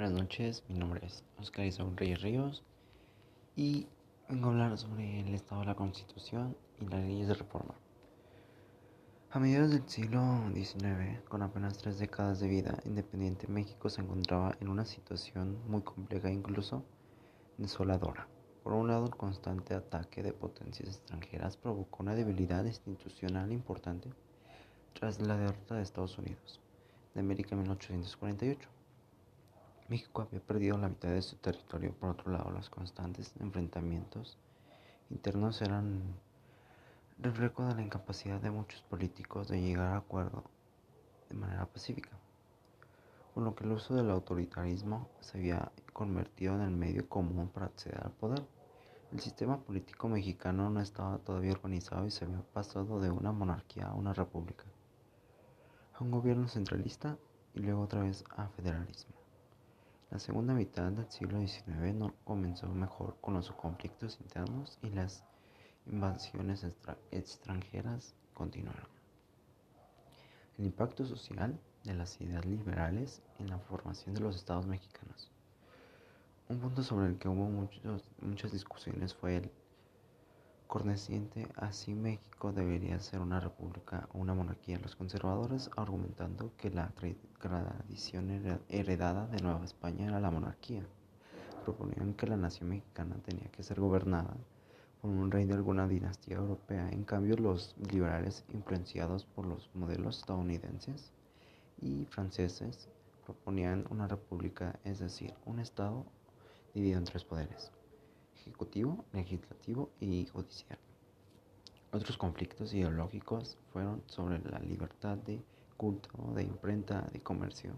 Buenas noches, mi nombre es Oscar Isaúl Reyes Ríos y vengo a hablar sobre el estado de la Constitución y las leyes de reforma. A mediados del siglo XIX, con apenas tres décadas de vida independiente, México se encontraba en una situación muy compleja e incluso desoladora. Por un lado, el constante ataque de potencias extranjeras provocó una debilidad institucional importante tras la derrota de Estados Unidos de América en 1848. México había perdido la mitad de su territorio. Por otro lado, los constantes enfrentamientos internos eran reflejo de la incapacidad de muchos políticos de llegar a acuerdo de manera pacífica, con lo que el uso del autoritarismo se había convertido en el medio común para acceder al poder. El sistema político mexicano no estaba todavía organizado y se había pasado de una monarquía a una república, a un gobierno centralista y luego otra vez a federalismo. La segunda mitad del siglo XIX no comenzó mejor con los conflictos internos y las invasiones extranjeras continuaron. El impacto social de las ideas liberales en la formación de los estados mexicanos. Un punto sobre el que hubo muchas discusiones fue el corneciente así México debería ser una república o una monarquía. Los conservadores argumentando que la tradición heredada de Nueva España era la monarquía. Proponían que la nación mexicana tenía que ser gobernada por un rey de alguna dinastía europea. En cambio, los liberales, influenciados por los modelos estadounidenses y franceses, proponían una república, es decir, un estado dividido en tres poderes ejecutivo, legislativo y judicial. Otros conflictos ideológicos fueron sobre la libertad de culto, de imprenta, de comercio.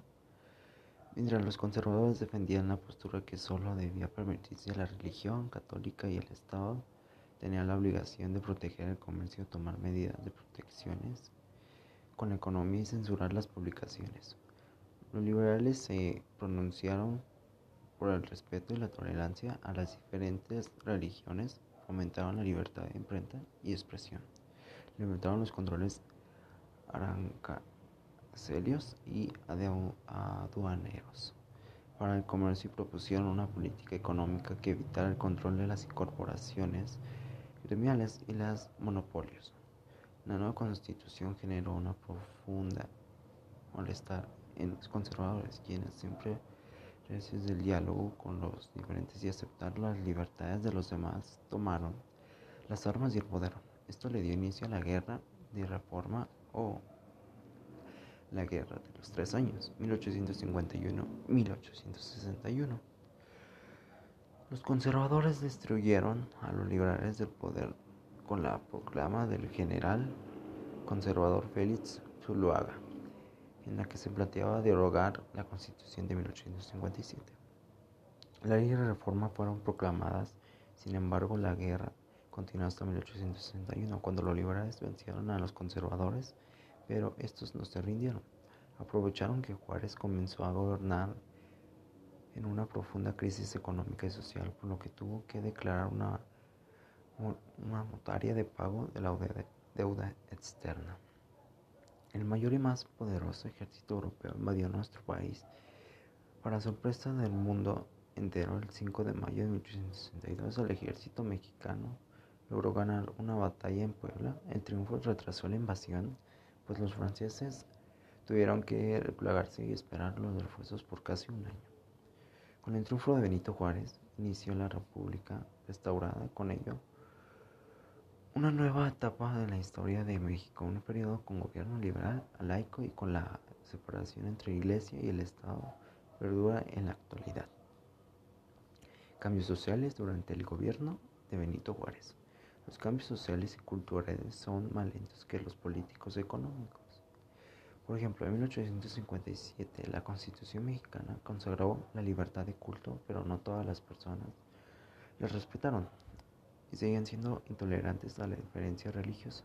Mientras los conservadores defendían la postura que solo debía permitirse la religión católica y el Estado tenía la obligación de proteger el comercio, tomar medidas de protecciones con economía y censurar las publicaciones. Los liberales se pronunciaron por el respeto y la tolerancia a las diferentes religiones, fomentaban la libertad de imprenta y expresión, limitaron los controles arancelios y aduaneros para el comercio y propusieron una política económica que evitara el control de las corporaciones gremiales y los monopolios. La nueva constitución generó una profunda molestar en los conservadores, quienes siempre gracias del diálogo con los diferentes y aceptar las libertades de los demás, tomaron las armas y el poder. Esto le dio inicio a la guerra de reforma o la guerra de los tres años, 1851-1861. Los conservadores destruyeron a los liberales del poder con la proclama del general conservador Félix Zuluaga en la que se planteaba derogar la Constitución de 1857. Las leyes de reforma fueron proclamadas, sin embargo la guerra continuó hasta 1861, cuando los liberales vencieron a los conservadores, pero estos no se rindieron. Aprovecharon que Juárez comenzó a gobernar en una profunda crisis económica y social, por lo que tuvo que declarar una, una notaria de pago de la deuda externa. El mayor y más poderoso ejército europeo invadió nuestro país. Para sorpresa del mundo entero, el 5 de mayo de 1862 el ejército mexicano logró ganar una batalla en Puebla. El triunfo retrasó la invasión, pues los franceses tuvieron que replegarse y esperar los refuerzos por casi un año. Con el triunfo de Benito Juárez, inició la República restaurada. Con ello, una nueva etapa de la historia de México, un periodo con gobierno liberal, laico y con la separación entre iglesia y el Estado perdura en la actualidad. Cambios sociales durante el gobierno de Benito Juárez. Los cambios sociales y culturales son más lentos que los políticos económicos. Por ejemplo, en 1857 la Constitución mexicana consagró la libertad de culto, pero no todas las personas la respetaron y siguen siendo intolerantes a la diferencia religiosa.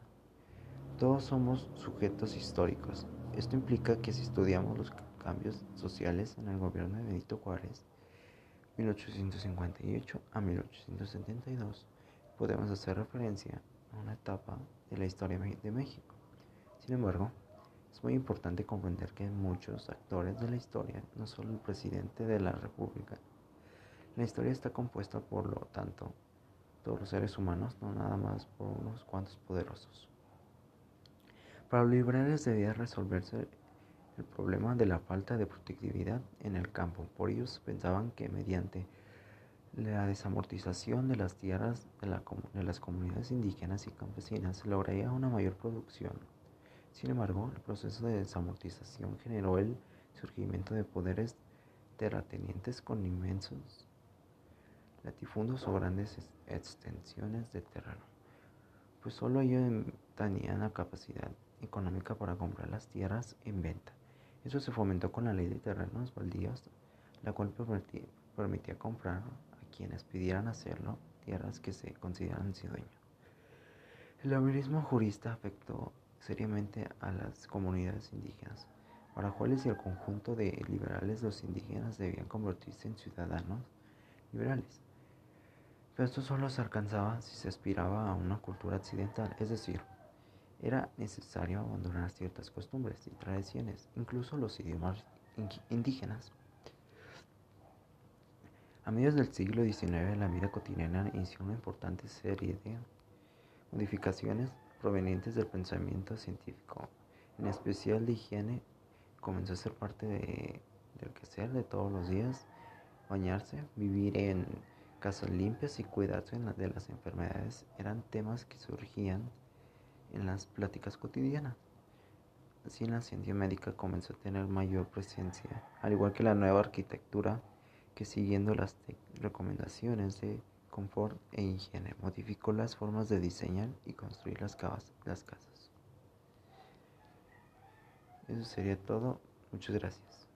Todos somos sujetos históricos. Esto implica que si estudiamos los cambios sociales en el gobierno de Benito Juárez, 1858 a 1872, podemos hacer referencia a una etapa de la historia de México. Sin embargo, Es muy importante comprender que muchos actores de la historia, no solo el presidente de la República, la historia está compuesta por lo tanto todos los seres humanos, no nada más por unos cuantos poderosos. Para los liberales debía resolverse el problema de la falta de productividad en el campo. Por ellos pensaban que mediante la desamortización de las tierras de, de, las comunidades indígenas y campesinas se lograría una mayor producción. Sin embargo, el proceso de desamortización generó el surgimiento de poderes terratenientes con inmensos latifundos o grandes extensiones de terreno, pues solo ellos tenían la capacidad económica para comprar las tierras en venta. Eso se fomentó con la ley de terrenos baldíos, la cual permitía, comprar a quienes pidieran hacerlo tierras que se consideraran sin dueño. El liberalismo jurista afectó seriamente a las comunidades indígenas, para cuales y el conjunto de liberales los indígenas debían convertirse en ciudadanos liberales. Pero esto solo se alcanzaba si se aspiraba a una cultura occidental, es decir, era necesario abandonar ciertas costumbres y tradiciones, incluso los idiomas indígenas. A mediados del siglo XIX, la vida cotidiana inició una importante serie de modificaciones provenientes del pensamiento científico, en especial de higiene, comenzó a ser parte de, del quehacer de todos los días, bañarse, vivir en casas limpias y cuidarse de las enfermedades eran temas que surgían en las pláticas cotidianas. Así la ciencia médica comenzó a tener mayor presencia, al igual que la nueva arquitectura que siguiendo las recomendaciones de confort e higiene modificó las formas de diseñar y construir las, las casas. Eso sería todo. Muchas gracias.